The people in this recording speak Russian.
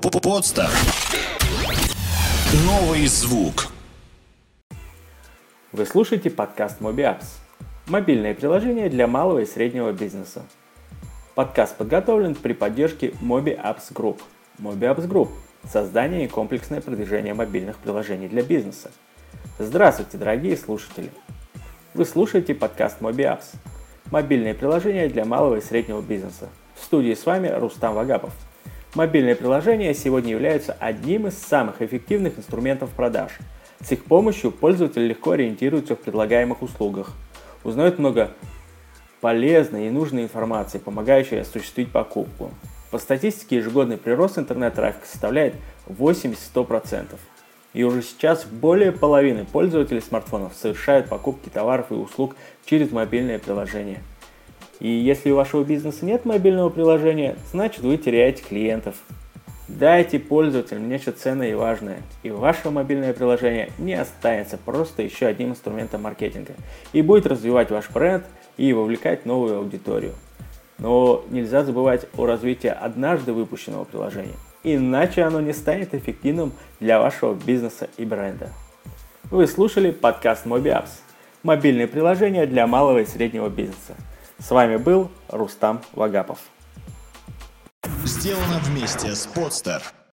Подстер. Новый звук. Вы слушаете подкаст MobiApps. Мобильное приложение для малого и среднего бизнеса. Подкаст подготовлен при поддержке MobiApps Group. MobiApps Group – создание и комплексное продвижение мобильных приложений для бизнеса. Здравствуйте, дорогие слушатели! Вы слушаете подкаст MobiApps – мобильное приложение для малого и среднего бизнеса. В студии с вами Рустам Вагапов – Мобильные приложения сегодня являются одним из самых эффективных инструментов продаж. С их помощью пользователь легко ориентируется в предлагаемых услугах, узнает много полезной и нужной информации, помогающей осуществить покупку. По статистике ежегодный прирост интернет-трафика составляет 80-100%. И уже сейчас более половины пользователей смартфонов совершают покупки товаров и услуг через мобильное приложение – и если у вашего бизнеса нет мобильного приложения, значит вы теряете клиентов. Дайте пользователям нечто ценное и важное, и ваше мобильное приложение не останется просто еще одним инструментом маркетинга и будет развивать ваш бренд и вовлекать новую аудиторию. Но нельзя забывать о развитии однажды выпущенного приложения, иначе оно не станет эффективным для вашего бизнеса и бренда. Вы слушали подкаст MobiApps – мобильное приложение для малого и среднего бизнеса – с вами был Рустам Вагапов. Сделано вместе с Подстер.